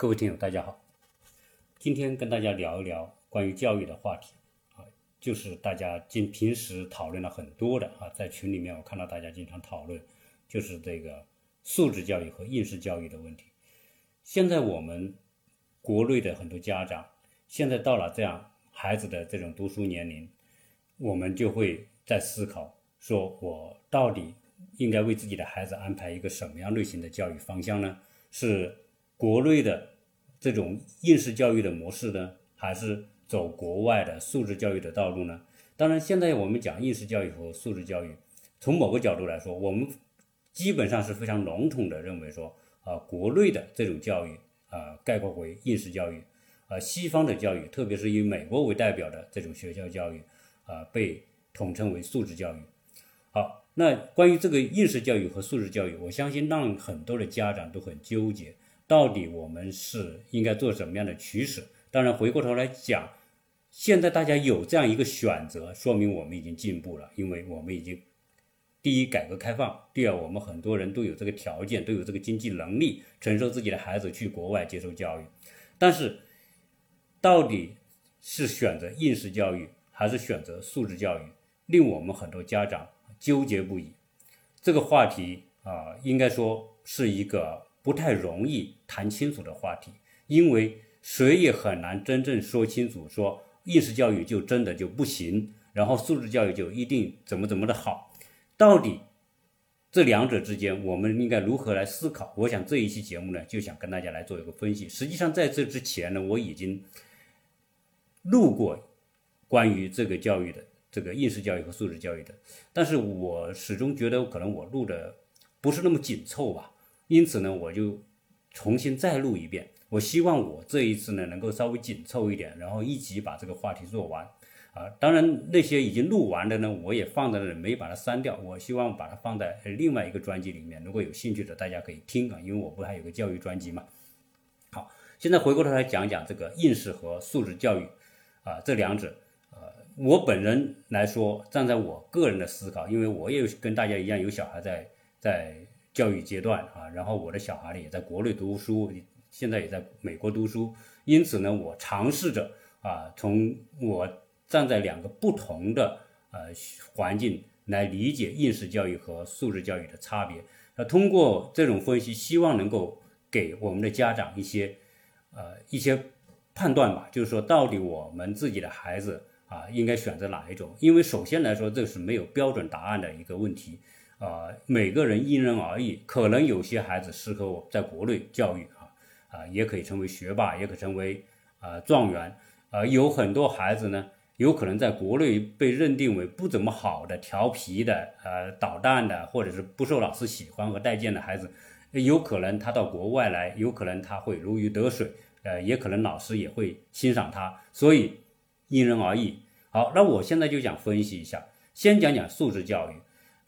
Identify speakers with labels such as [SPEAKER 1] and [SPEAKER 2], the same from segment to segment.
[SPEAKER 1] 各位听友，大家好。今天跟大家聊一聊关于教育的话题啊，就是大家经平时讨论了很多的啊，在群里面我看到大家经常讨论，就是这个素质教育和应试教育的问题。现在我们国内的很多家长，现在到了这样孩子的这种读书年龄，我们就会在思考，说我到底应该为自己的孩子安排一个什么样类型的教育方向呢？是国内的这种应试教育的模式呢，还是走国外的素质教育的道路呢？当然，现在我们讲应试教育和素质教育，从某个角度来说，我们基本上是非常笼统的认为说，啊，国内的这种教育啊，概括为应试教育，啊，西方的教育，特别是以美国为代表的这种学校教育，啊，被统称为素质教育。好，那关于这个应试教育和素质教育，我相信让很多的家长都很纠结。到底我们是应该做什么样的取舍？当然，回过头来讲，现在大家有这样一个选择，说明我们已经进步了，因为我们已经第一改革开放，第二我们很多人都有这个条件，都有这个经济能力，承受自己的孩子去国外接受教育。但是，到底是选择应试教育还是选择素质教育，令我们很多家长纠结不已。这个话题啊，应该说是一个。不太容易谈清楚的话题，因为谁也很难真正说清楚，说应试教育就真的就不行，然后素质教育就一定怎么怎么的好，到底这两者之间我们应该如何来思考？我想这一期节目呢，就想跟大家来做一个分析。实际上在这之前呢，我已经录过关于这个教育的这个应试教育和素质教育的，但是我始终觉得可能我录的不是那么紧凑吧。因此呢，我就重新再录一遍。我希望我这一次呢能够稍微紧凑一点，然后一起把这个话题做完。啊，当然那些已经录完的呢，我也放在那里，没把它删掉。我希望把它放在另外一个专辑里面。如果有兴趣的，大家可以听啊，因为我不还有个教育专辑嘛。好，现在回过头来讲讲这个应试和素质教育啊，这两者，呃，我本人来说，站在我个人的思考，因为我也跟大家一样有小孩在在。教育阶段啊，然后我的小孩呢也在国内读书，现在也在美国读书，因此呢，我尝试着啊，从我站在两个不同的呃环境来理解应试教育和素质教育的差别。那通过这种分析，希望能够给我们的家长一些呃一些判断吧，就是说到底我们自己的孩子啊应该选择哪一种？因为首先来说，这是没有标准答案的一个问题。啊，每个人因人而异，可能有些孩子适合我在国内教育啊，啊，也可以成为学霸，也可成为啊状元，啊，有很多孩子呢，有可能在国内被认定为不怎么好的、调皮的、呃捣蛋的，或者是不受老师喜欢和待见的孩子，有可能他到国外来，有可能他会如鱼得水，呃，也可能老师也会欣赏他，所以因人而异。好，那我现在就想分析一下，先讲讲素质教育。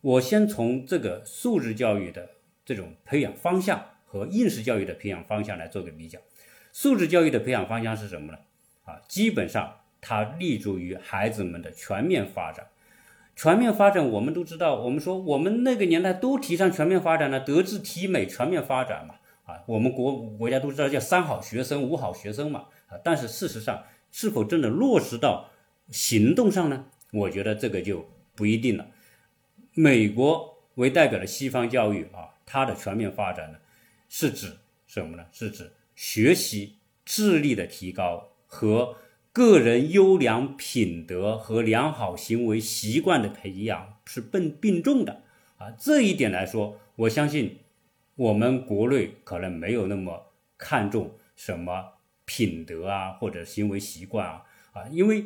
[SPEAKER 1] 我先从这个素质教育的这种培养方向和应试教育的培养方向来做个比较。素质教育的培养方向是什么呢？啊，基本上它立足于孩子们的全面发展。全面发展，我们都知道，我们说我们那个年代都提倡全面发展呢，德智体美全面发展嘛。啊，我们国国家都知道叫三好学生、五好学生嘛。啊，但是事实上是否真的落实到行动上呢？我觉得这个就不一定了。美国为代表的西方教育啊，它的全面发展呢，是指什么呢？是指学习智力的提高和个人优良品德和良好行为习惯的培养是并并重的啊。这一点来说，我相信我们国内可能没有那么看重什么品德啊或者行为习惯啊啊，因为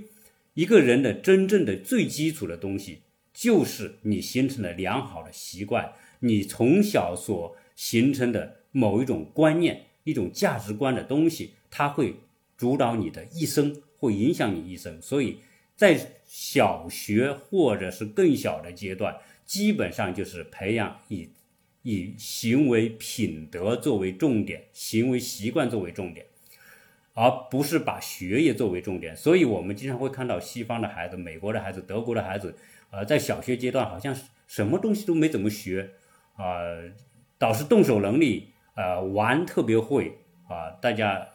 [SPEAKER 1] 一个人的真正的最基础的东西。就是你形成了良好的习惯，你从小所形成的某一种观念、一种价值观的东西，它会主导你的一生，会影响你一生。所以在小学或者是更小的阶段，基本上就是培养以以行为品德作为重点，行为习惯作为重点，而不是把学业作为重点。所以我们经常会看到西方的孩子、美国的孩子、德国的孩子。呃，在小学阶段好像什么东西都没怎么学，啊，倒是动手能力，呃，玩特别会，啊，大家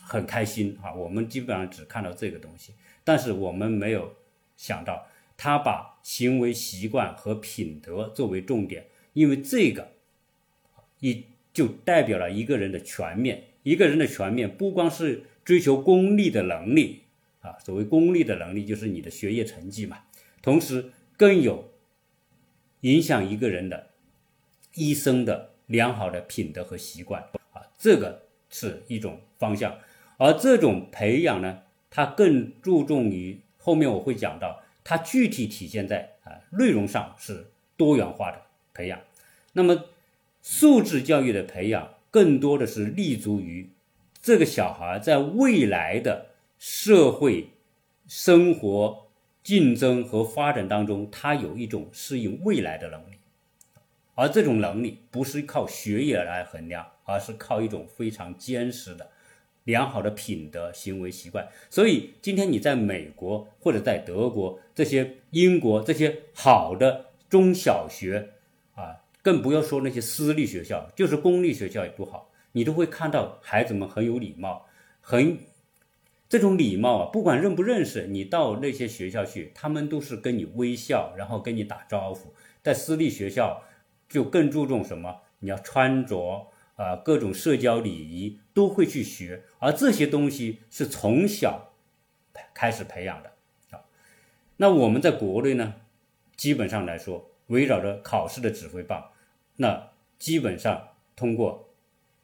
[SPEAKER 1] 很开心啊。我们基本上只看到这个东西，但是我们没有想到他把行为习惯和品德作为重点，因为这个一就代表了一个人的全面。一个人的全面不光是追求功利的能力啊，所谓功利的能力就是你的学业成绩嘛，同时更有影响一个人的一生的良好的品德和习惯啊，这个是一种方向。而这种培养呢，它更注重于后面我会讲到，它具体体现在啊内容上是多元化的培养。那么素质教育的培养。更多的是立足于这个小孩在未来的社会生活竞争和发展当中，他有一种适应未来的能力，而这种能力不是靠学业来衡量，而是靠一种非常坚实的良好的品德行为习惯。所以，今天你在美国或者在德国这些英国这些好的中小学。啊更不要说那些私立学校，就是公立学校也不好，你都会看到孩子们很有礼貌，很这种礼貌啊，不管认不认识，你到那些学校去，他们都是跟你微笑，然后跟你打招呼。在私立学校就更注重什么？你要穿着啊，各种社交礼仪都会去学，而这些东西是从小开始培养的啊。那我们在国内呢，基本上来说。围绕着考试的指挥棒，那基本上通过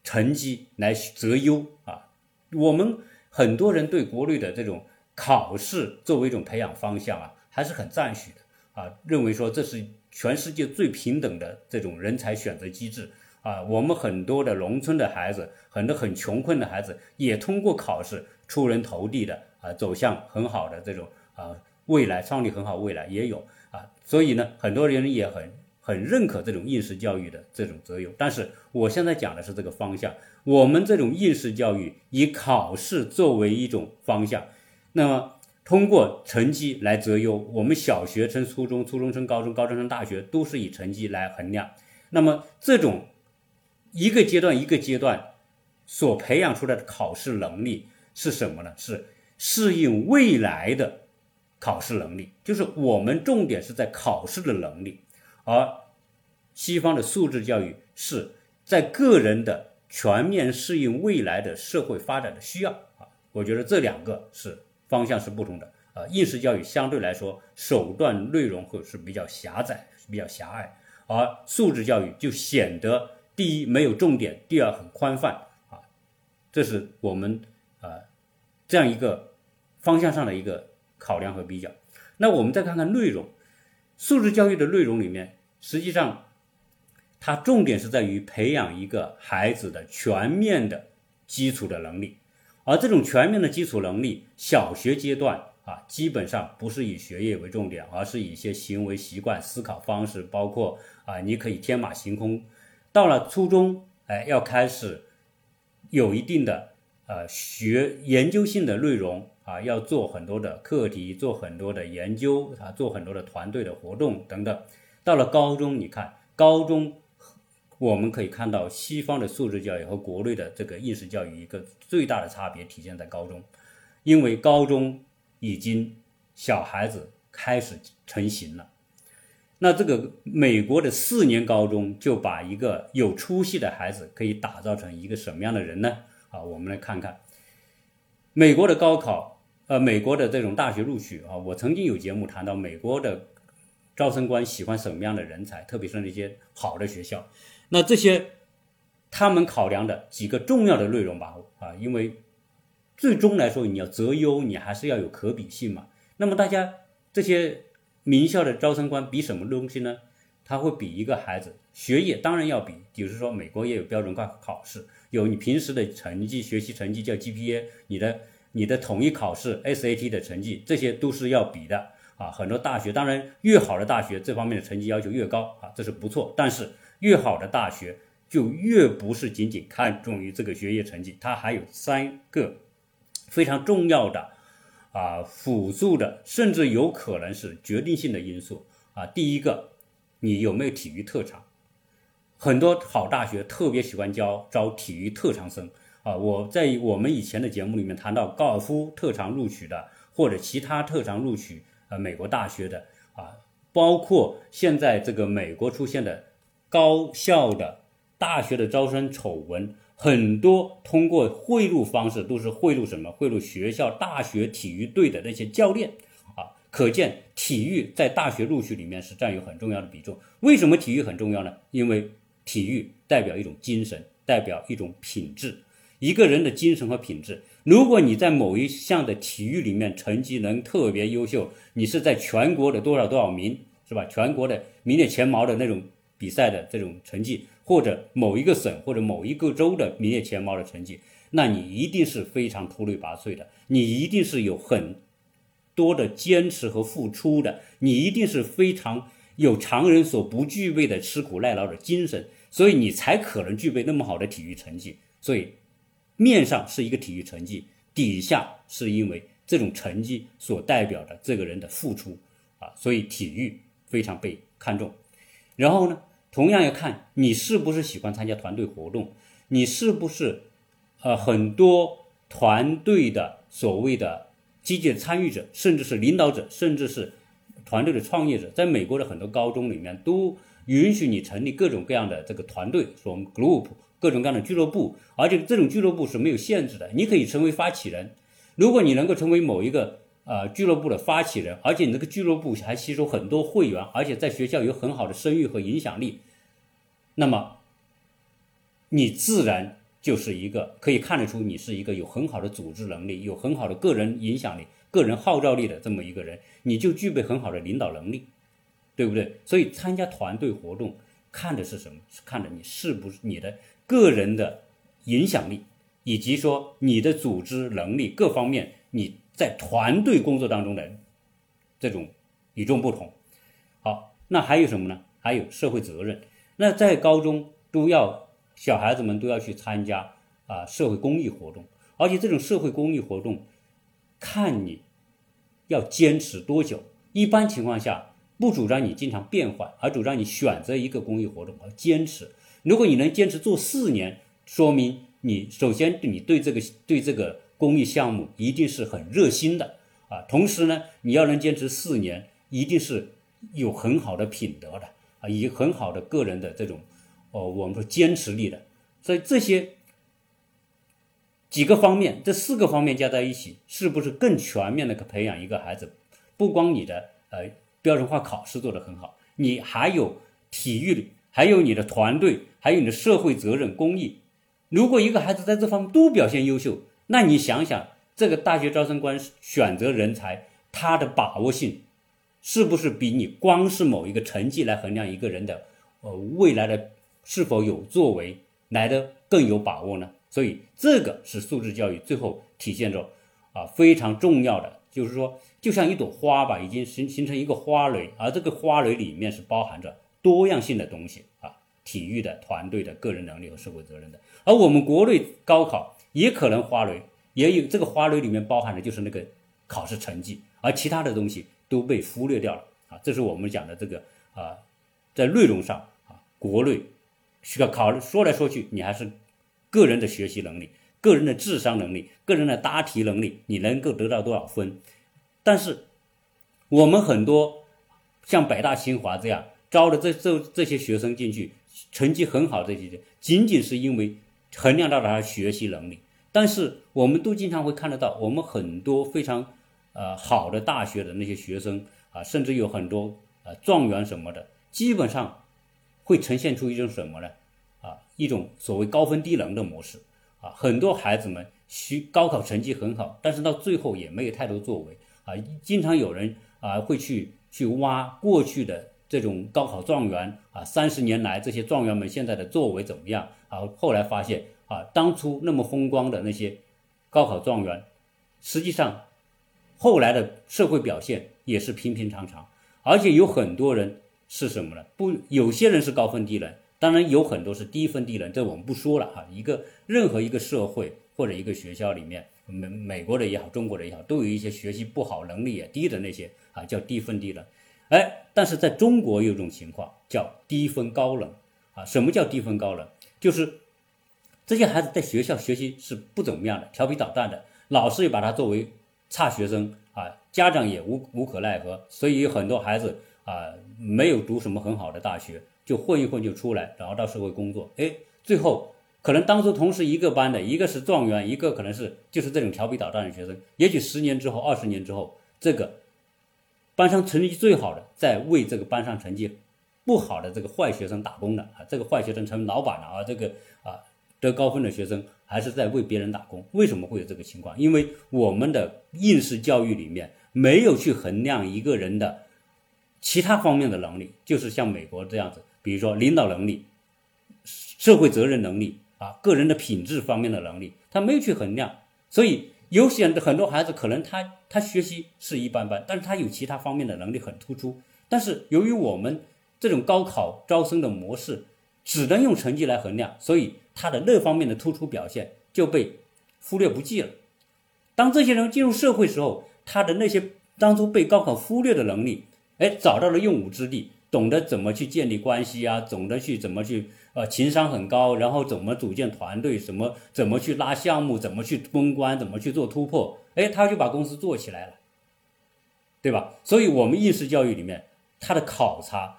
[SPEAKER 1] 成绩来择优啊。我们很多人对国内的这种考试作为一种培养方向啊，还是很赞许的啊，认为说这是全世界最平等的这种人才选择机制啊。我们很多的农村的孩子，很多很穷困的孩子，也通过考试出人头地的啊，走向很好的这种啊未来，创立很好未来也有啊。所以呢，很多人也很很认可这种应试教育的这种择优。但是我现在讲的是这个方向，我们这种应试教育以考试作为一种方向，那么通过成绩来择优。我们小学升初中，初中升高中，高中升大学都是以成绩来衡量。那么这种一个阶段一个阶段所培养出来的考试能力是什么呢？是适应未来的。考试能力就是我们重点是在考试的能力，而西方的素质教育是在个人的全面适应未来的社会发展的需要啊。我觉得这两个是方向是不同的啊。应试教育相对来说手段内容会是比较狭窄、比较狭隘，而素质教育就显得第一没有重点，第二很宽泛啊。这是我们啊这样一个方向上的一个。考量和比较，那我们再看看内容，素质教育的内容里面，实际上它重点是在于培养一个孩子的全面的基础的能力，而这种全面的基础能力，小学阶段啊，基本上不是以学业为重点，而是以一些行为习惯、思考方式，包括啊，你可以天马行空。到了初中，哎，要开始有一定的呃学研究性的内容。啊，要做很多的课题，做很多的研究，啊，做很多的团队的活动等等。到了高中，你看高中，我们可以看到西方的素质教育和国内的这个应试教育一个最大的差别体现在高中，因为高中已经小孩子开始成型了。那这个美国的四年高中就把一个有出息的孩子可以打造成一个什么样的人呢？啊，我们来看看美国的高考。呃，美国的这种大学录取啊，我曾经有节目谈到美国的招生官喜欢什么样的人才，特别是那些好的学校。那这些他们考量的几个重要的内容吧，啊，因为最终来说你要择优，你还是要有可比性嘛。那么大家这些名校的招生官比什么东西呢？他会比一个孩子学业，当然要比，比如说美国也有标准化考试，有你平时的成绩、学习成绩叫 GPA，你的。你的统一考试 SAT 的成绩，这些都是要比的啊。很多大学，当然越好的大学，这方面的成绩要求越高啊，这是不错。但是越好的大学就越不是仅仅看重于这个学业成绩，它还有三个非常重要的啊辅助的，甚至有可能是决定性的因素啊。第一个，你有没有体育特长？很多好大学特别喜欢教招体育特长生。啊，我在我们以前的节目里面谈到高尔夫特长录取的，或者其他特长录取呃美国大学的啊，包括现在这个美国出现的高校的大学的招生丑闻，很多通过贿赂方式都是贿赂什么？贿赂学校大学体育队的那些教练啊。可见，体育在大学录取里面是占有很重要的比重。为什么体育很重要呢？因为体育代表一种精神，代表一种品质。一个人的精神和品质，如果你在某一项的体育里面成绩能特别优秀，你是在全国的多少多少名，是吧？全国的名列前茅的那种比赛的这种成绩，或者某一个省或者某一个州的名列前茅的成绩，那你一定是非常出类拔萃的，你一定是有很。多的坚持和付出的，你一定是非常有常人所不具备的吃苦耐劳的精神，所以你才可能具备那么好的体育成绩。所以，面上是一个体育成绩，底下是因为这种成绩所代表的这个人的付出啊，所以体育非常被看重。然后呢，同样要看你是不是喜欢参加团队活动，你是不是呃很多团队的所谓的。积极的参与者，甚至是领导者，甚至是团队的创业者，在美国的很多高中里面都允许你成立各种各样的这个团队，说我们 group 各种各样的俱乐部，而且这种俱乐部是没有限制的，你可以成为发起人。如果你能够成为某一个呃俱乐部的发起人，而且你这个俱乐部还吸收很多会员，而且在学校有很好的声誉和影响力，那么你自然。就是一个可以看得出你是一个有很好的组织能力、有很好的个人影响力、个人号召力的这么一个人，你就具备很好的领导能力，对不对？所以参加团队活动看的是什么？是看的你是不是你的个人的影响力，以及说你的组织能力各方面，你在团队工作当中的这种与众不同。好，那还有什么呢？还有社会责任。那在高中都要。小孩子们都要去参加啊社会公益活动，而且这种社会公益活动，看你要坚持多久。一般情况下，不主张你经常变换，而主张你选择一个公益活动而坚持。如果你能坚持做四年，说明你首先你对这个对这个公益项目一定是很热心的啊。同时呢，你要能坚持四年，一定是有很好的品德的啊，以及很好的个人的这种。哦，我们说坚持力的，所以这些几个方面，这四个方面加在一起，是不是更全面的可培养一个孩子？不光你的呃标准化考试做得很好，你还有体育，还有你的团队，还有你的社会责任、公益。如果一个孩子在这方面都表现优秀，那你想想，这个大学招生官选择人才，他的把握性是不是比你光是某一个成绩来衡量一个人的呃未来的？是否有作为来的更有把握呢？所以这个是素质教育最后体现着啊非常重要的，就是说就像一朵花吧，已经形形成一个花蕾，而这个花蕾里面是包含着多样性的东西啊，体育的、团队的、个人能力和社会责任的。而我们国内高考也可能花蕾也有这个花蕾里面包含的就是那个考试成绩，而其他的东西都被忽略掉了啊。这是我们讲的这个啊，在内容上啊，国内。需要考虑说来说去，你还是个人的学习能力、个人的智商能力、个人的答题能力，你能够得到多少分？但是我们很多像北大、清华这样招的这这这些学生进去，成绩很好，这些仅仅是因为衡量到了他学习能力。但是我们都经常会看得到，我们很多非常呃好的大学的那些学生啊，甚至有很多呃状元什么的，基本上。会呈现出一种什么呢？啊，一种所谓高分低能的模式啊，很多孩子们学高考成绩很好，但是到最后也没有太多作为啊。经常有人啊会去去挖过去的这种高考状元啊，三十年来这些状元们现在的作为怎么样？啊，后来发现啊，当初那么风光的那些高考状元，实际上后来的社会表现也是平平常常，而且有很多人。是什么呢？不，有些人是高分低能，当然有很多是低分低能，这我们不说了哈。一个任何一个社会或者一个学校里面，美美国的也好，中国的也好，都有一些学习不好、能力也低的那些啊，叫低分低能。哎，但是在中国有一种情况叫低分高冷啊。什么叫低分高冷？就是这些孩子在学校学习是不怎么样的，调皮捣蛋的，老师也把他作为差学生啊，家长也无无可奈何，所以有很多孩子啊没有读什么很好的大学，就混一混就出来，然后到社会工作，哎，最后可能当初同是一个班的，一个是状元，一个可能是就是这种调皮捣蛋的学生，也许十年之后、二十年之后，这个班上成绩最好的在为这个班上成绩。不好的这个坏学生打工的啊，这个坏学生成为老板了啊，这个啊得高分的学生还是在为别人打工。为什么会有这个情况？因为我们的应试教育里面没有去衡量一个人的其他方面的能力，就是像美国这样子，比如说领导能力、社会责任能力啊、个人的品质方面的能力，他没有去衡量。所以有些很多孩子可能他他学习是一般般，但是他有其他方面的能力很突出。但是由于我们这种高考招生的模式只能用成绩来衡量，所以他的那方面的突出表现就被忽略不计了。当这些人进入社会时候，他的那些当初被高考忽略的能力，哎，找到了用武之地，懂得怎么去建立关系啊，懂得去怎么去呃情商很高，然后怎么组建团队，怎么怎么去拉项目，怎么去攻关，怎么去做突破，哎，他就把公司做起来了，对吧？所以，我们应试教育里面，它的考察。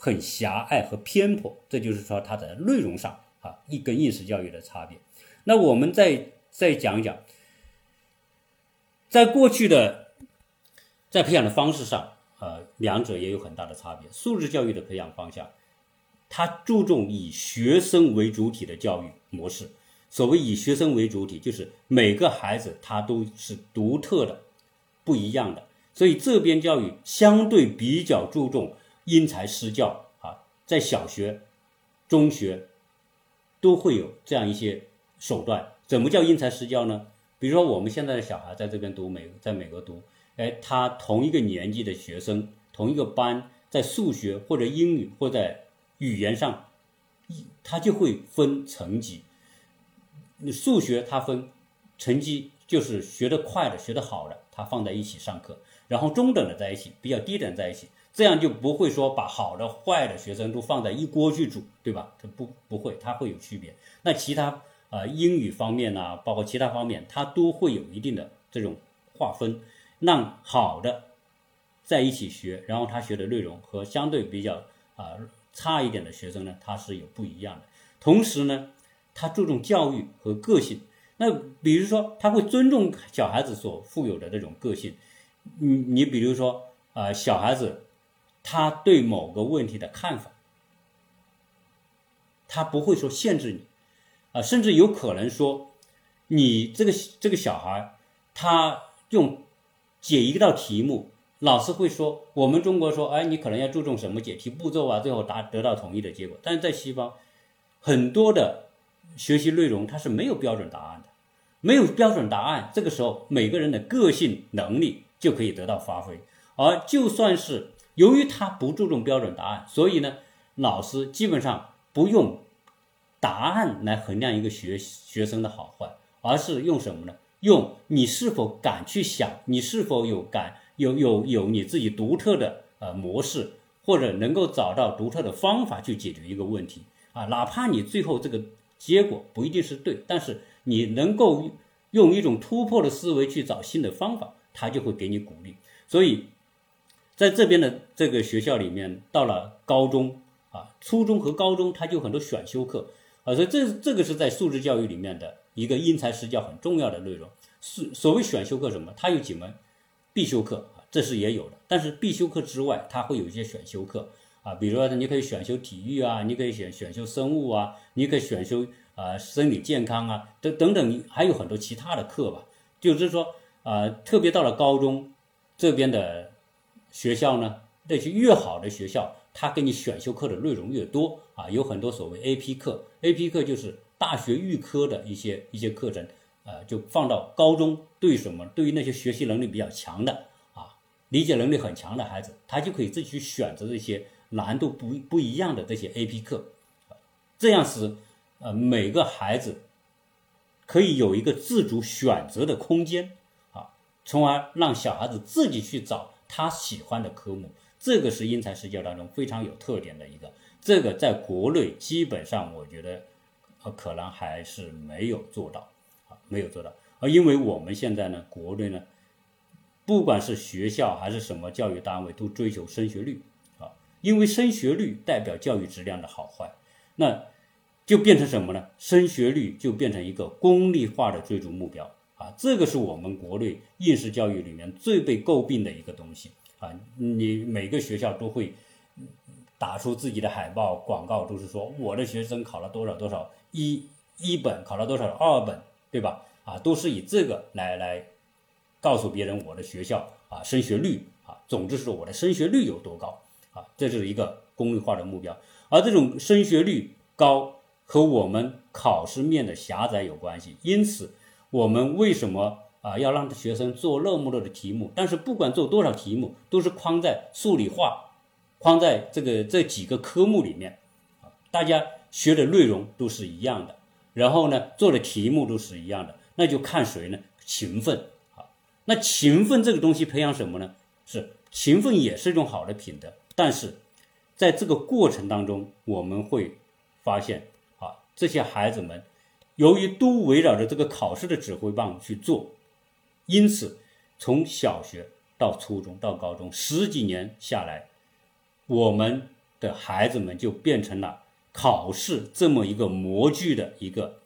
[SPEAKER 1] 很狭隘和偏颇，这就是说它的内容上啊，一跟应试教育的差别。那我们再再讲一讲，在过去的在培养的方式上，呃，两者也有很大的差别。素质教育的培养方向，它注重以学生为主体的教育模式。所谓以学生为主体，就是每个孩子他都是独特的、不一样的，所以这边教育相对比较注重。因材施教啊，在小学、中学都会有这样一些手段。怎么叫因材施教呢？比如说，我们现在的小孩在这边读美，在美国读，哎，他同一个年级的学生，同一个班，在数学或者英语或在语言上，他就会分层级。数学他分成绩，就是学得快的、学得好的，他放在一起上课，然后中等的在一起，比较低等在一起。这样就不会说把好的坏的学生都放在一锅去煮，对吧？它不不会，它会有区别。那其他啊英语方面呢，包括其他方面，它都会有一定的这种划分，让好的在一起学，然后他学的内容和相对比较啊差一点的学生呢，他是有不一样的。同时呢，他注重教育和个性。那比如说，他会尊重小孩子所富有的这种个性。你你比如说啊，小孩子。他对某个问题的看法，他不会说限制你，啊，甚至有可能说，你这个这个小孩，他用解一道题目，老师会说，我们中国说，哎，你可能要注重什么解题步骤啊，最后达得到统一的结果。但是在西方，很多的学习内容它是没有标准答案的，没有标准答案，这个时候每个人的个性能力就可以得到发挥，而就算是。由于他不注重标准答案，所以呢，老师基本上不用答案来衡量一个学学生的好坏，而是用什么呢？用你是否敢去想，你是否有敢有有有你自己独特的呃模式，或者能够找到独特的方法去解决一个问题啊，哪怕你最后这个结果不一定是对，但是你能够用一种突破的思维去找新的方法，他就会给你鼓励。所以。在这边的这个学校里面，到了高中啊，初中和高中，它就很多选修课啊，所以这这个是在素质教育里面的一个因材施教很重要的内容。所所谓选修课什么？它有几门必修课啊，这是也有的。但是必修课之外，它会有一些选修课啊，比如说你可以选修体育啊，你可以选选修生物啊，你可以选修啊生理健康啊，等等等，还有很多其他的课吧。就是说啊，特别到了高中这边的。学校呢，那些越好的学校，他给你选修课的内容越多啊，有很多所谓 A P 课，A P 课就是大学预科的一些一些课程，呃，就放到高中，对什么？对于那些学习能力比较强的啊，理解能力很强的孩子，他就可以自己去选择这些难度不不一样的这些 A P 课，这样是呃每个孩子可以有一个自主选择的空间啊，从而让小孩子自己去找。他喜欢的科目，这个是因材施教当中非常有特点的一个。这个在国内基本上，我觉得，可能还是没有做到啊，没有做到。而因为我们现在呢，国内呢，不管是学校还是什么教育单位，都追求升学率啊，因为升学率代表教育质量的好坏，那就变成什么呢？升学率就变成一个功利化的追逐目标啊，这个是我们国内应试教育里面最被诟病的一个东西啊。你每个学校都会打出自己的海报广告，都是说我的学生考了多少多少。一一本考了多少？二本，对吧？啊，都是以这个来来告诉别人我的学校啊升学率啊，总之是我的升学率有多高啊，这就是一个功利化的目标。而这种升学率高和我们考试面的狭窄有关系。因此，我们为什么啊要让学生做那么多的题目？但是不管做多少题目，都是框在数理化，框在这个这几个科目里面，大家。学的内容都是一样的，然后呢，做的题目都是一样的，那就看谁呢？勤奋啊！那勤奋这个东西培养什么呢？是勤奋也是一种好的品德，但是在这个过程当中，我们会发现啊，这些孩子们由于都围绕着这个考试的指挥棒去做，因此从小学到初中到高中十几年下来，我们的孩子们就变成了。考试这么一个模具的一个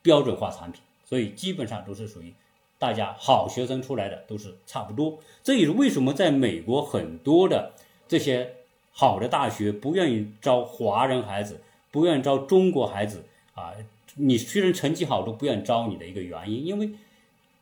[SPEAKER 1] 标准化产品，所以基本上都是属于大家好学生出来的都是差不多。这也是为什么在美国很多的这些好的大学不愿意招华人孩子，不愿意招中国孩子啊。你虽然成绩好都不愿意招你的一个原因，因为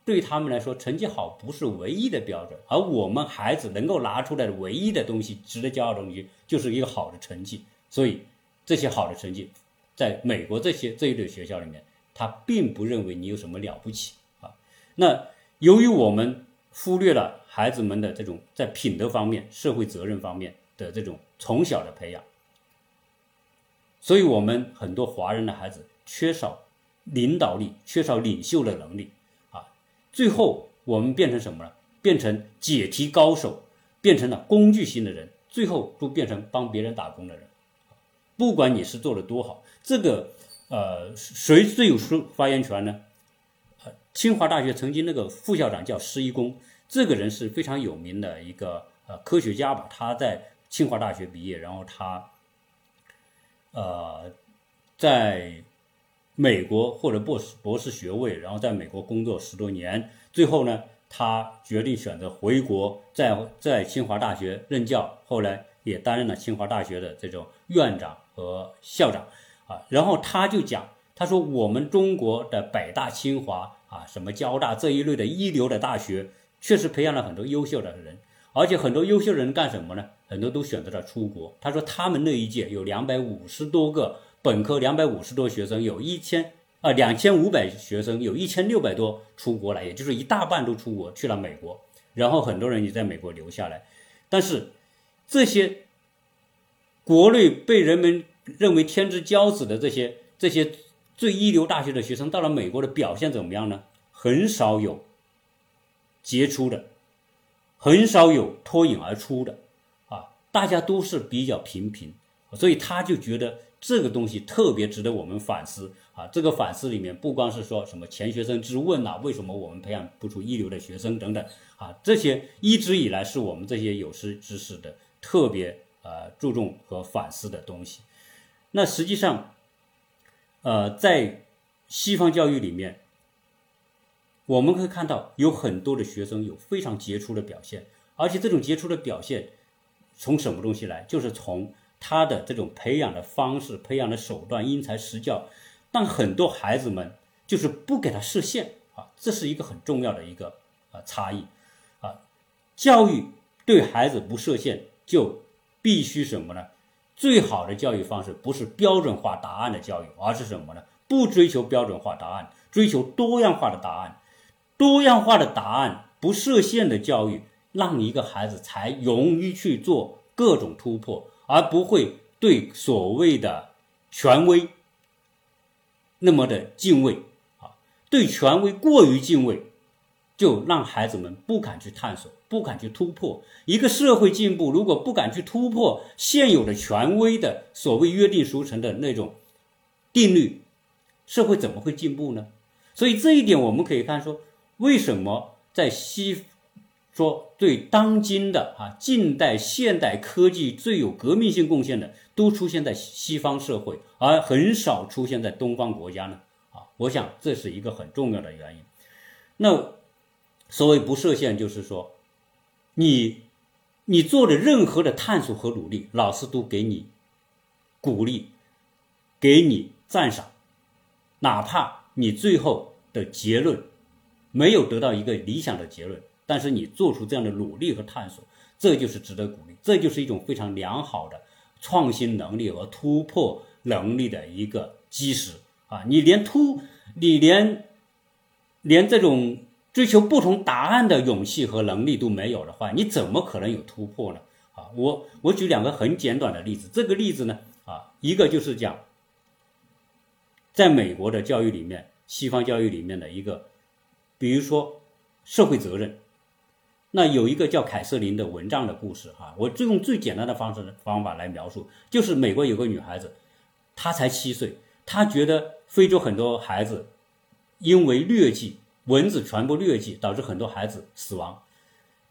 [SPEAKER 1] 对他们来说，成绩好不是唯一的标准，而我们孩子能够拿出来的唯一的东西，值得骄傲的东西，就是一个好的成绩。所以。这些好的成绩，在美国这些这一类学校里面，他并不认为你有什么了不起啊。那由于我们忽略了孩子们的这种在品德方面、社会责任方面的这种从小的培养，所以我们很多华人的孩子缺少领导力，缺少领袖的能力啊。最后我们变成什么了？变成解题高手，变成了工具性的人，最后都变成帮别人打工的人。不管你是做的多好，这个呃，谁最有说发言权呢？清华大学曾经那个副校长叫施一公，这个人是非常有名的一个呃科学家吧。他在清华大学毕业，然后他呃在美国获得博士博士学位，然后在美国工作十多年，最后呢，他决定选择回国，在在清华大学任教，后来也担任了清华大学的这种院长。和校长啊，然后他就讲，他说我们中国的北大、清华啊，什么交大这一类的一流的大学，确实培养了很多优秀的人，而且很多优秀人干什么呢？很多都选择了出国。他说他们那一届有两百五十多个本科，两百五十多学生，有一千啊两千五百学生，有一千六百多出国了，也就是一大半都出国去了美国，然后很多人也在美国留下来，但是这些。国内被人们认为天之骄子的这些这些最一流大学的学生，到了美国的表现怎么样呢？很少有杰出的，很少有脱颖而出的，啊，大家都是比较平平，所以他就觉得这个东西特别值得我们反思啊。这个反思里面不光是说什么钱学森之问呐，为什么我们培养不出一流的学生等等啊，这些一直以来是我们这些有识之士的特别。呃，注重和反思的东西。那实际上，呃，在西方教育里面，我们可以看到有很多的学生有非常杰出的表现，而且这种杰出的表现从什么东西来？就是从他的这种培养的方式、培养的手段，因材施教。但很多孩子们就是不给他设限啊，这是一个很重要的一个呃差异啊。教育对孩子不设限就。必须什么呢？最好的教育方式不是标准化答案的教育，而是什么呢？不追求标准化答案，追求多样化的答案。多样化的答案，不设限的教育，让一个孩子才容易去做各种突破，而不会对所谓的权威那么的敬畏啊。对权威过于敬畏，就让孩子们不敢去探索。不敢去突破一个社会进步，如果不敢去突破现有的权威的所谓约定俗成的那种定律，社会怎么会进步呢？所以这一点我们可以看说，为什么在西说对当今的啊近代现代科技最有革命性贡献的，都出现在西方社会，而很少出现在东方国家呢？啊，我想这是一个很重要的原因。那所谓不设限，就是说，你你做的任何的探索和努力，老师都给你鼓励，给你赞赏，哪怕你最后的结论没有得到一个理想的结论，但是你做出这样的努力和探索，这就是值得鼓励，这就是一种非常良好的创新能力和突破能力的一个基石啊！你连突，你连连这种。追求不同答案的勇气和能力都没有的话，你怎么可能有突破呢？啊，我我举两个很简短的例子。这个例子呢，啊，一个就是讲，在美国的教育里面，西方教育里面的一个，比如说社会责任，那有一个叫凯瑟琳的蚊帐的故事，哈，我就用最简单的方式方法来描述，就是美国有个女孩子，她才七岁，她觉得非洲很多孩子因为疟疾。蚊子传播疟疾导致很多孩子死亡，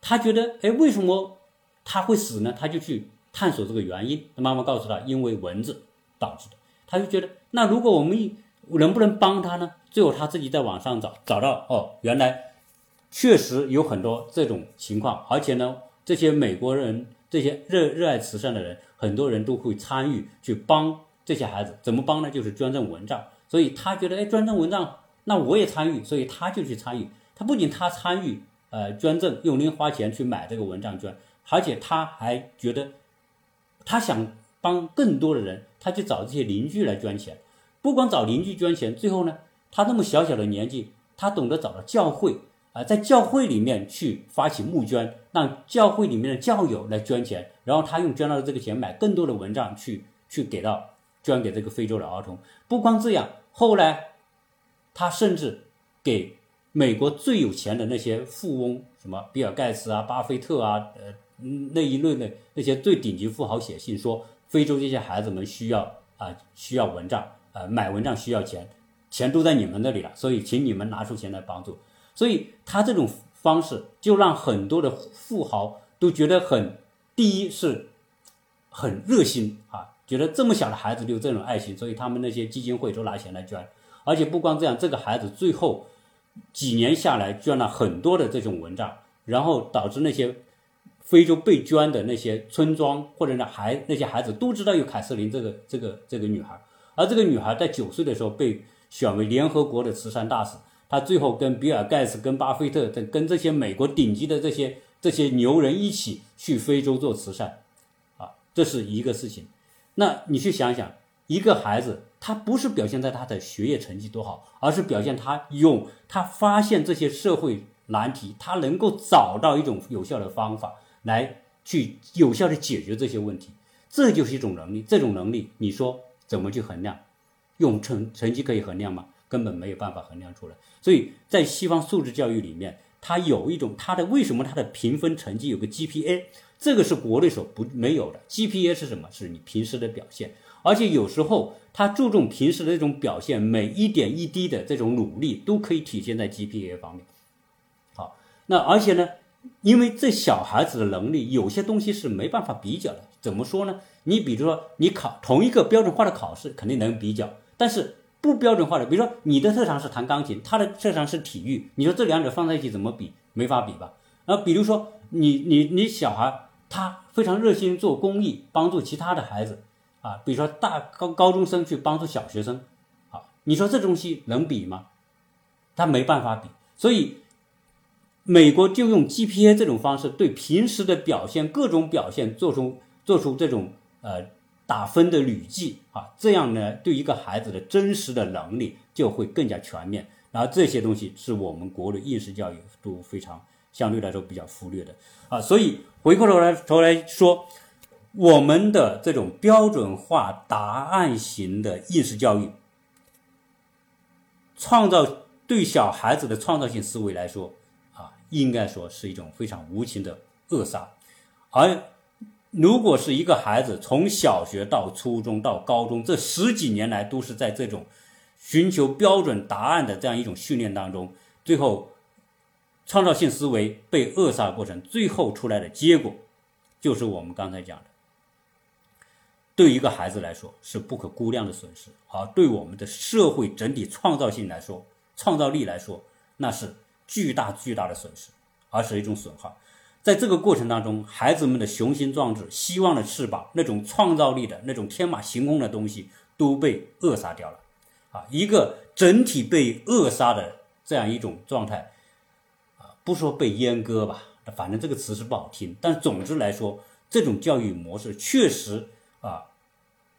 [SPEAKER 1] 他觉得，哎，为什么他会死呢？他就去探索这个原因。妈妈告诉他，因为蚊子导致的。他就觉得，那如果我们能不能帮他呢？最后他自己在网上找，找到，哦，原来确实有很多这种情况，而且呢，这些美国人，这些热热爱慈善的人，很多人都会参与去帮这些孩子。怎么帮呢？就是捐赠蚊帐。所以他觉得，哎，捐赠蚊帐。那我也参与，所以他就去参与。他不仅他参与，呃，捐赠用零花钱去买这个蚊帐捐，而且他还觉得，他想帮更多的人，他去找这些邻居来捐钱。不光找邻居捐钱，最后呢，他那么小小的年纪，他懂得找到教会啊，在教会里面去发起募捐，让教会里面的教友来捐钱，然后他用捐到的这个钱买更多的蚊帐去去给到捐给这个非洲的儿童。不光这样，后来。他甚至给美国最有钱的那些富翁，什么比尔盖茨啊、巴菲特啊，呃，那一类的那些最顶级富豪写信说，非洲这些孩子们需要啊，需要蚊帐，呃，买蚊帐需要钱，钱都在你们那里了，所以请你们拿出钱来帮助。所以他这种方式就让很多的富豪都觉得很，第一是很热心啊，觉得这么小的孩子就有这种爱心，所以他们那些基金会都拿钱来捐。而且不光这样，这个孩子最后几年下来捐了很多的这种蚊帐，然后导致那些非洲被捐的那些村庄或者那孩那些孩子都知道有凯瑟琳这个这个这个女孩，而这个女孩在九岁的时候被选为联合国的慈善大使，她最后跟比尔盖茨、跟巴菲特等跟这些美国顶级的这些这些牛人一起去非洲做慈善，啊，这是一个事情。那你去想想，一个孩子。他不是表现在他的学业成绩多好，而是表现他用他发现这些社会难题，他能够找到一种有效的方法来去有效的解决这些问题，这就是一种能力。这种能力，你说怎么去衡量？用成成绩可以衡量吗？根本没有办法衡量出来。所以在西方素质教育里面，它有一种它的为什么它的评分成绩有个 GPA，这个是国内所不没有的。GPA 是什么？是你平时的表现。而且有时候他注重平时的这种表现，每一点一滴的这种努力都可以体现在 GPA 方面。好，那而且呢，因为这小孩子的能力有些东西是没办法比较的。怎么说呢？你比如说，你考同一个标准化的考试肯定能比较，但是不标准化的，比如说你的特长是弹钢琴，他的特长是体育，你说这两者放在一起怎么比？没法比吧？啊比如说你你你小孩他非常热心做公益，帮助其他的孩子。啊，比如说大高高中生去帮助小学生，啊，你说这东西能比吗？他没办法比，所以美国就用 GPA 这种方式对平时的表现各种表现做出做出这种呃打分的履记啊，这样呢对一个孩子的真实的能力就会更加全面。然后这些东西是我们国内应试教育都非常相对来说比较忽略的啊，所以回过头来头来说。我们的这种标准化答案型的应试教育，创造对小孩子的创造性思维来说，啊，应该说是一种非常无情的扼杀。而如果是一个孩子从小学到初中到高中这十几年来都是在这种寻求标准答案的这样一种训练当中，最后创造性思维被扼杀过程，最后出来的结果，就是我们刚才讲的，对一个孩子来说是不可估量的损失，而对我们的社会整体创造性来说，创造力来说，那是巨大巨大的损失，而是一种损耗。在这个过程当中，孩子们的雄心壮志、希望的翅膀、那种创造力的那种天马行空的东西都被扼杀掉了，啊，一个整体被扼杀的这样一种状态，啊，不说被阉割吧，反正这个词是不好听，但总之来说，这种教育模式确实，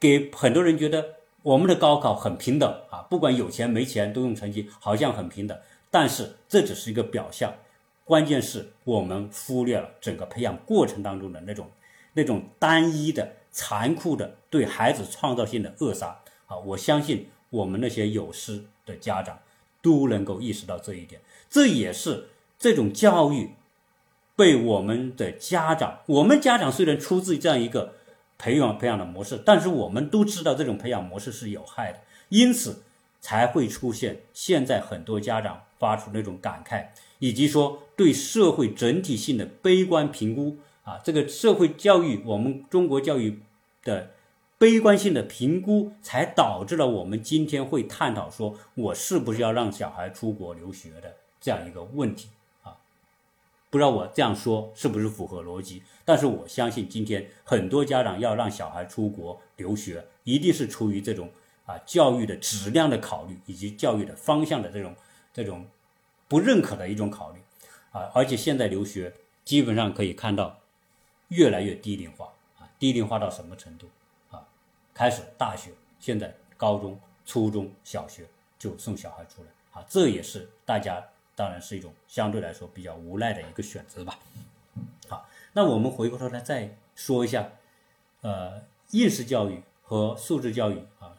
[SPEAKER 1] 给很多人觉得我们的高考很平等啊，不管有钱没钱都用成绩，好像很平等，但是这只是一个表象。关键是我们忽略了整个培养过程当中的那种、那种单一的、残酷的对孩子创造性的扼杀啊！我相信我们那些有师的家长都能够意识到这一点。这也是这种教育被我们的家长，我们家长虽然出自这样一个培养培养的模式，但是我们都知道这种培养模式是有害的，因此才会出现现在很多家长发出那种感慨。以及说对社会整体性的悲观评估啊，这个社会教育，我们中国教育的悲观性的评估，才导致了我们今天会探讨说，我是不是要让小孩出国留学的这样一个问题？不知道我这样说是不是符合逻辑？但是我相信，今天很多家长要让小孩出国留学，一定是出于这种啊教育的质量的考虑，以及教育的方向的这种这种。不认可的一种考虑，啊，而且现在留学基本上可以看到越来越低龄化，啊，低龄化到什么程度？啊，开始大学，现在高中、初中小学就送小孩出来，啊，这也是大家当然是一种相对来说比较无奈的一个选择吧。好，那我们回过头来再说一下，呃，应试教育和素质教育啊，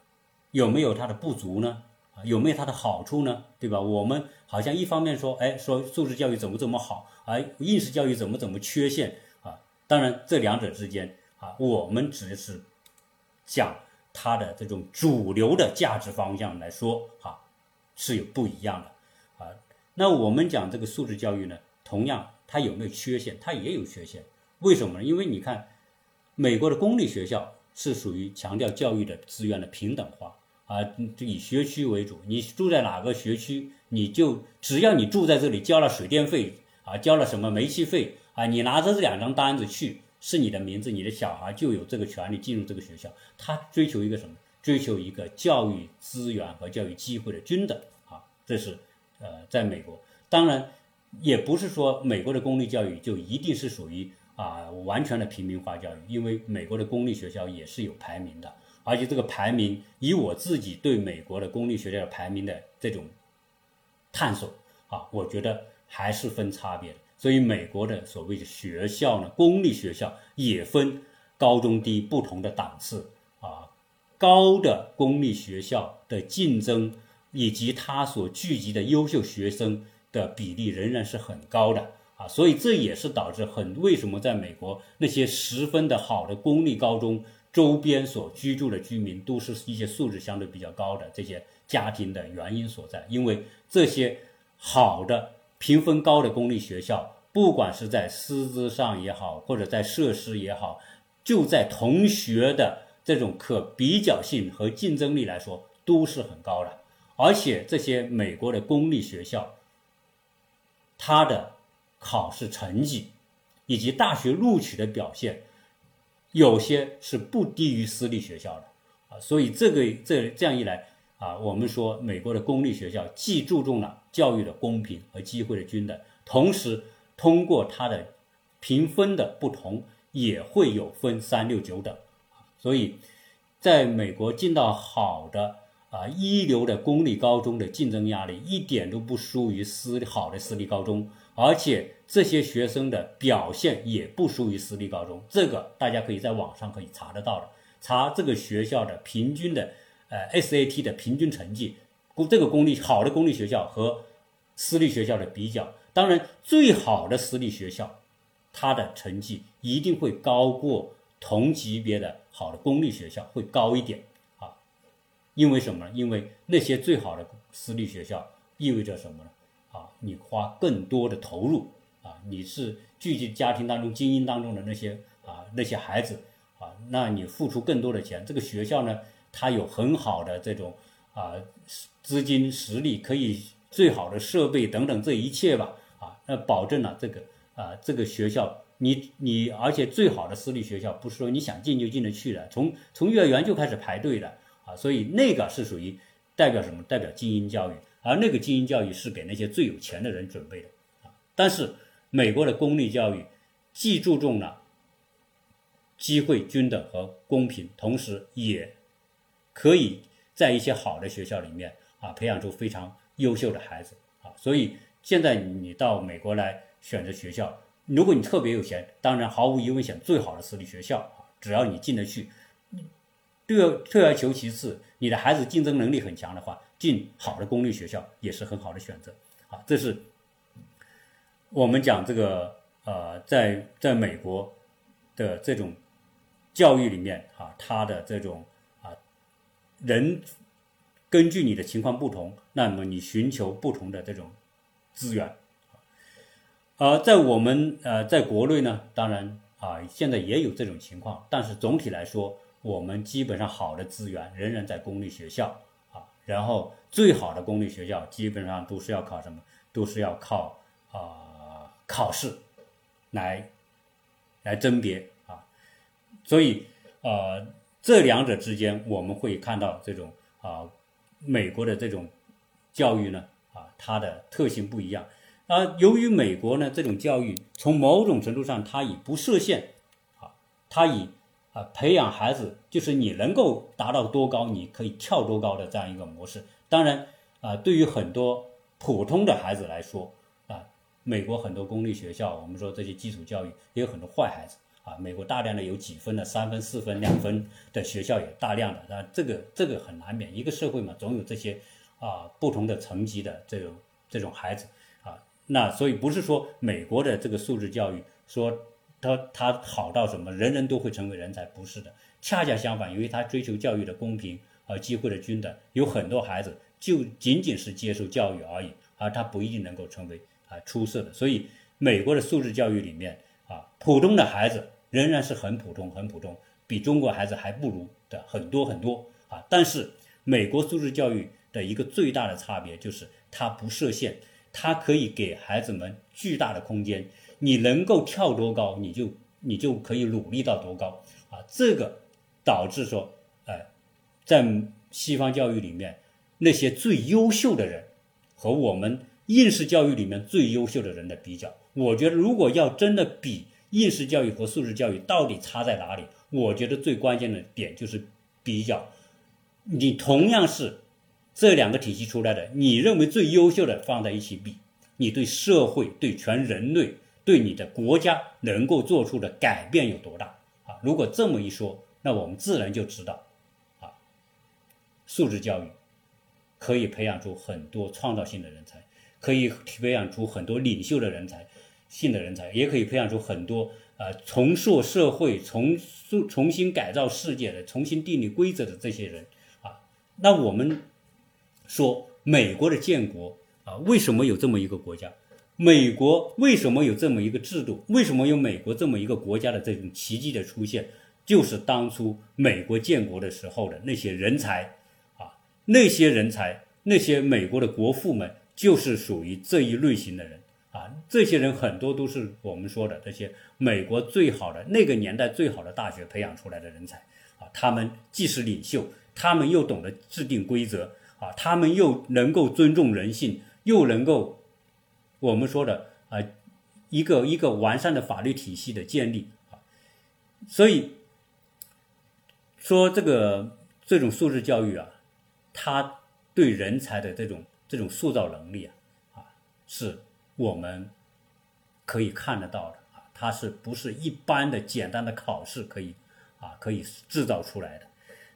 [SPEAKER 1] 有没有它的不足呢？啊，有没有它的好处呢？对吧？我们好像一方面说，哎，说素质教育怎么怎么好，而应试教育怎么怎么缺陷啊？当然，这两者之间啊，我们只是讲它的这种主流的价值方向来说，哈，是有不一样的。那我们讲这个素质教育呢，同样它有没有缺陷？它也有缺陷。为什么呢？因为你看，美国的公立学校是属于强调教育的资源的平等化。啊，以学区为主，你住在哪个学区，你就只要你住在这里，交了水电费啊，交了什么煤气费啊，你拿着这两张单子去，是你的名字，你的小孩就有这个权利进入这个学校。他追求一个什么？追求一个教育资源和教育机会的均等啊，这是呃，在美国，当然也不是说美国的公立教育就一定是属于啊完全的平民化教育，因为美国的公立学校也是有排名的。而且这个排名，以我自己对美国的公立学校的排名的这种探索啊，我觉得还是分差别的。所以美国的所谓的学校呢，公立学校也分高中低不同的档次啊。高的公立学校的竞争以及它所聚集的优秀学生的比例仍然是很高的啊。所以这也是导致很为什么在美国那些十分的好的公立高中。周边所居住的居民都是一些素质相对比较高的这些家庭的原因所在，因为这些好的评分高的公立学校，不管是在师资上也好，或者在设施也好，就在同学的这种可比较性和竞争力来说都是很高的。而且这些美国的公立学校，它的考试成绩以及大学录取的表现。有些是不低于私立学校的啊，所以这个这这样一来啊，我们说美国的公立学校既注重了教育的公平和机会的均等，同时通过它的评分的不同，也会有分三六九等，所以在美国进到好的啊一流的公立高中的竞争压力一点都不输于私好的私立高中。而且这些学生的表现也不输于私立高中，这个大家可以在网上可以查得到的，查这个学校的平均的呃 SAT 的平均成绩，公这个公立好的公立学校和私立学校的比较，当然最好的私立学校，它的成绩一定会高过同级别的好的公立学校，会高一点。因为什么呢？因为那些最好的私立学校意味着什么呢？啊，你花更多的投入啊，你是聚集家庭当中精英当中的那些啊那些孩子啊，那你付出更多的钱。这个学校呢，它有很好的这种啊资金实力，可以最好的设备等等这一切吧啊，那保证了这个啊这个学校。你你，而且最好的私立学校不是说你想进就进得去的，从从幼儿园就开始排队的啊，所以那个是属于代表什么？代表精英教育，而那个精英教育是给那些最有钱的人准备的啊。但是美国的公立教育既注重了机会均等和公平，同时也可以在一些好的学校里面啊培养出非常优秀的孩子啊。所以现在你到美国来选择学校。如果你特别有钱，当然毫无疑问选最好的私立学校啊，只要你进得去。退而退而求其次，你的孩子竞争能力很强的话，进好的公立学校也是很好的选择啊。这是我们讲这个呃，在在美国的这种教育里面啊，他的这种啊人根据你的情况不同，那么你寻求不同的这种资源。呃，在我们呃，在国内呢，当然啊，现在也有这种情况，但是总体来说，我们基本上好的资源仍然在公立学校啊，然后最好的公立学校基本上都是要考什么，都是要靠啊考试来来甄别啊，所以呃，这两者之间我们会看到这种啊，美国的这种教育呢啊，它的特性不一样。啊，由于美国呢这种教育，从某种程度上，它以不设限，啊，它以啊培养孩子，就是你能够达到多高，你可以跳多高的这样一个模式。当然，啊，对于很多普通的孩子来说，啊，美国很多公立学校，我们说这些基础教育也有很多坏孩子，啊，美国大量的有几分的、三分、四分、两分的学校也大量的，那这个这个很难免，一个社会嘛，总有这些啊不同的层级的这种这种孩子啊。那所以不是说美国的这个素质教育说它它好到什么人人都会成为人才，不是的，恰恰相反，由于他追求教育的公平和机会的均等，有很多孩子就仅仅是接受教育而已，而他不一定能够成为啊出色的。所以美国的素质教育里面啊，普通的孩子仍然是很普通很普通，比中国孩子还不如的很多很多啊。但是美国素质教育的一个最大的差别就是它不设限。它可以给孩子们巨大的空间，你能够跳多高，你就你就可以努力到多高啊！这个导致说，哎，在西方教育里面，那些最优秀的人和我们应试教育里面最优秀的人的比较，我觉得如果要真的比应试教育和素质教育到底差在哪里，我觉得最关键的点就是比较，你同样是。这两个体系出来的，你认为最优秀的放在一起比，你对社会、对全人类、对你的国家能够做出的改变有多大啊？如果这么一说，那我们自然就知道，啊，素质教育可以培养出很多创造性的人才，可以培养出很多领袖的人才、性的人才，也可以培养出很多呃重塑社会、重塑、重新改造世界的、重新定立规则的这些人啊。那我们。说美国的建国啊，为什么有这么一个国家？美国为什么有这么一个制度？为什么有美国这么一个国家的这种奇迹的出现？就是当初美国建国的时候的那些人才啊，那些人才，那些美国的国父们，就是属于这一类型的人啊。这些人很多都是我们说的这些美国最好的那个年代最好的大学培养出来的人才啊。他们既是领袖，他们又懂得制定规则。啊，他们又能够尊重人性，又能够我们说的啊，一个一个完善的法律体系的建立啊，所以说这个这种素质教育啊，它对人才的这种这种塑造能力啊，啊，是我们可以看得到的啊，它是不是一般的简单的考试可以啊可以制造出来的？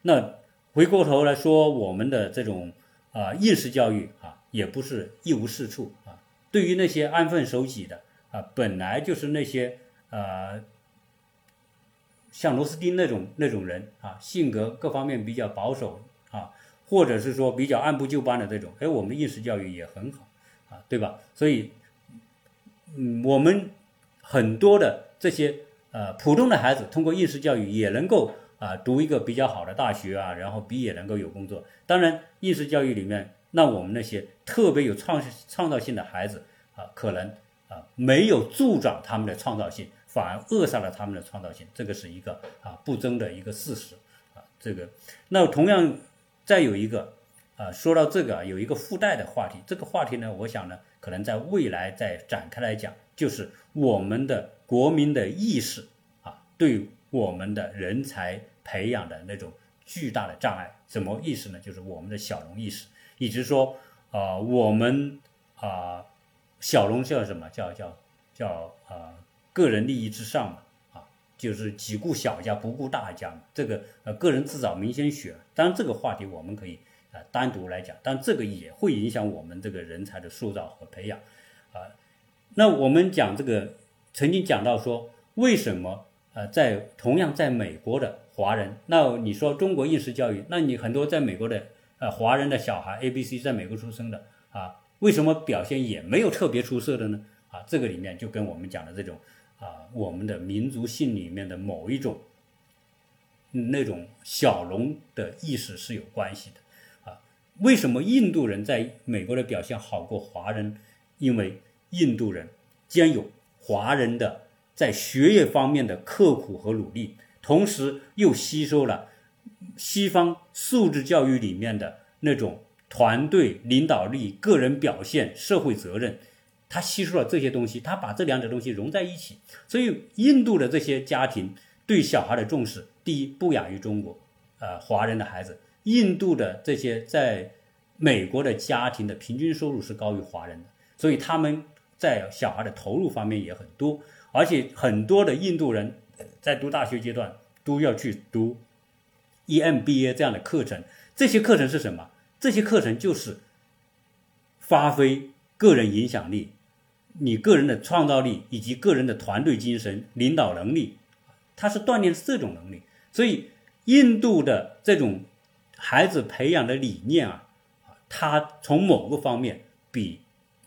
[SPEAKER 1] 那。回过头来说，我们的这种啊应试教育啊，也不是一无是处啊。对于那些安分守己的啊，本来就是那些呃像螺丝钉那种那种人啊，性格各方面比较保守啊，或者是说比较按部就班的这种，哎，我们应试教育也很好啊，对吧？所以，嗯，我们很多的这些呃普通的孩子通过应试教育也能够啊读一个比较好的大学啊，然后毕业能够有工作。当然，应试教育里面，那我们那些特别有创创造性的孩子啊，可能啊没有助长他们的创造性，反而扼杀了他们的创造性，这个是一个啊不争的一个事实啊。这个，那同样。再有一个，啊，说到这个啊有一个附带的话题，这个话题呢，我想呢，可能在未来再展开来讲，就是我们的国民的意识啊，对我们的人才培养的那种巨大的障碍，什么意思呢？就是我们的小农意识，以及说，啊，我们啊，小农叫什么叫叫叫啊，个人利益至上嘛。啊就是只顾小家不顾大家嘛，这个呃个人自找明鲜血。当然这个话题我们可以啊单独来讲，但这个也会影响我们这个人才的塑造和培养啊。那我们讲这个曾经讲到说，为什么呃在同样在美国的华人，那你说中国应试教育，那你很多在美国的呃华人的小孩 A B C 在美国出生的啊，为什么表现也没有特别出色的呢？啊，这个里面就跟我们讲的这种。啊，我们的民族性里面的某一种那种小农的意识是有关系的啊。为什么印度人在美国的表现好过华人？因为印度人兼有华人的在学业方面的刻苦和努力，同时又吸收了西方素质教育里面的那种团队领导力、个人表现、社会责任。他吸收了这些东西，他把这两者东西融在一起，所以印度的这些家庭对小孩的重视，第一不亚于中国，呃，华人的孩子。印度的这些在美国的家庭的平均收入是高于华人的，所以他们在小孩的投入方面也很多，而且很多的印度人在读大学阶段都要去读 EMBA 这样的课程。这些课程是什么？这些课程就是发挥个人影响力。你个人的创造力以及个人的团队精神、领导能力，它是锻炼这种能力。所以，印度的这种孩子培养的理念啊，它从某个方面比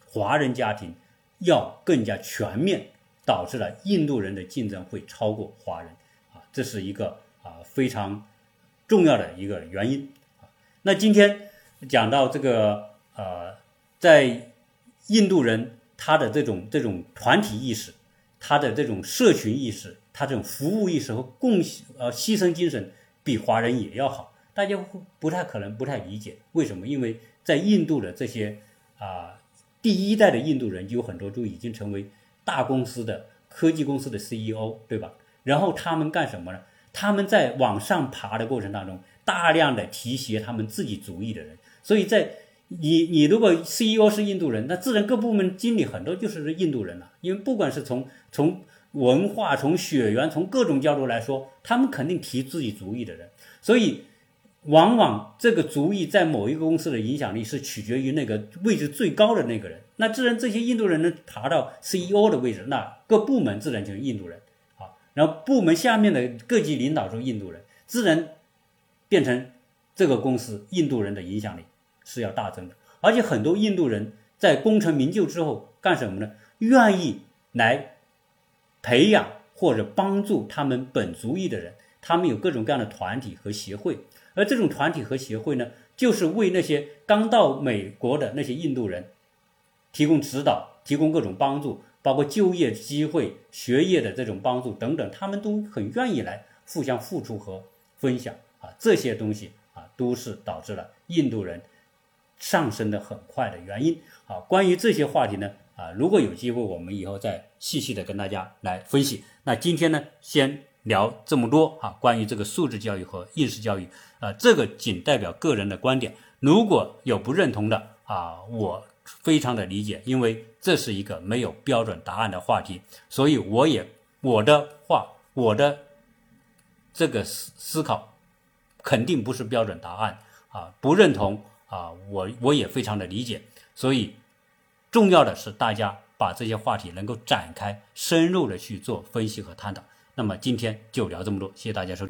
[SPEAKER 1] 华人家庭要更加全面，导致了印度人的竞争会超过华人啊，这是一个啊非常重要的一个原因。那今天讲到这个呃，在印度人。他的这种这种团体意识，他的这种社群意识，他这种服务意识和贡呃牺牲精神比华人也要好。大家不太可能不太理解为什么？因为在印度的这些啊第一代的印度人就有很多都已经成为大公司的科技公司的 CEO，对吧？然后他们干什么呢？他们在往上爬的过程当中，大量的提携他们自己族裔的人，所以在。你你如果 CEO 是印度人，那自然各部门经理很多就是印度人了。因为不管是从从文化、从血缘、从各种角度来说，他们肯定提自己族裔的人。所以，往往这个族裔在某一个公司的影响力是取决于那个位置最高的那个人。那自然这些印度人能爬到 CEO 的位置，那各部门自然就是印度人。然后部门下面的各级领导是印度人，自然变成这个公司印度人的影响力。是要大增的，而且很多印度人在功成名就之后干什么呢？愿意来培养或者帮助他们本族裔的人，他们有各种各样的团体和协会，而这种团体和协会呢，就是为那些刚到美国的那些印度人提供指导、提供各种帮助，包括就业机会、学业的这种帮助等等，他们都很愿意来互相付出和分享啊，这些东西啊，都是导致了印度人。上升的很快的原因啊，关于这些话题呢啊，如果有机会，我们以后再细细的跟大家来分析。那今天呢，先聊这么多啊，关于这个素质教育和应试教育啊，这个仅代表个人的观点，如果有不认同的啊，我非常的理解，因为这是一个没有标准答案的话题，所以我也我的话，我的这个思思考肯定不是标准答案啊，不认同。啊，我我也非常的理解，所以重要的是大家把这些话题能够展开、深入的去做分析和探讨。那么今天就聊这么多，谢谢大家收听。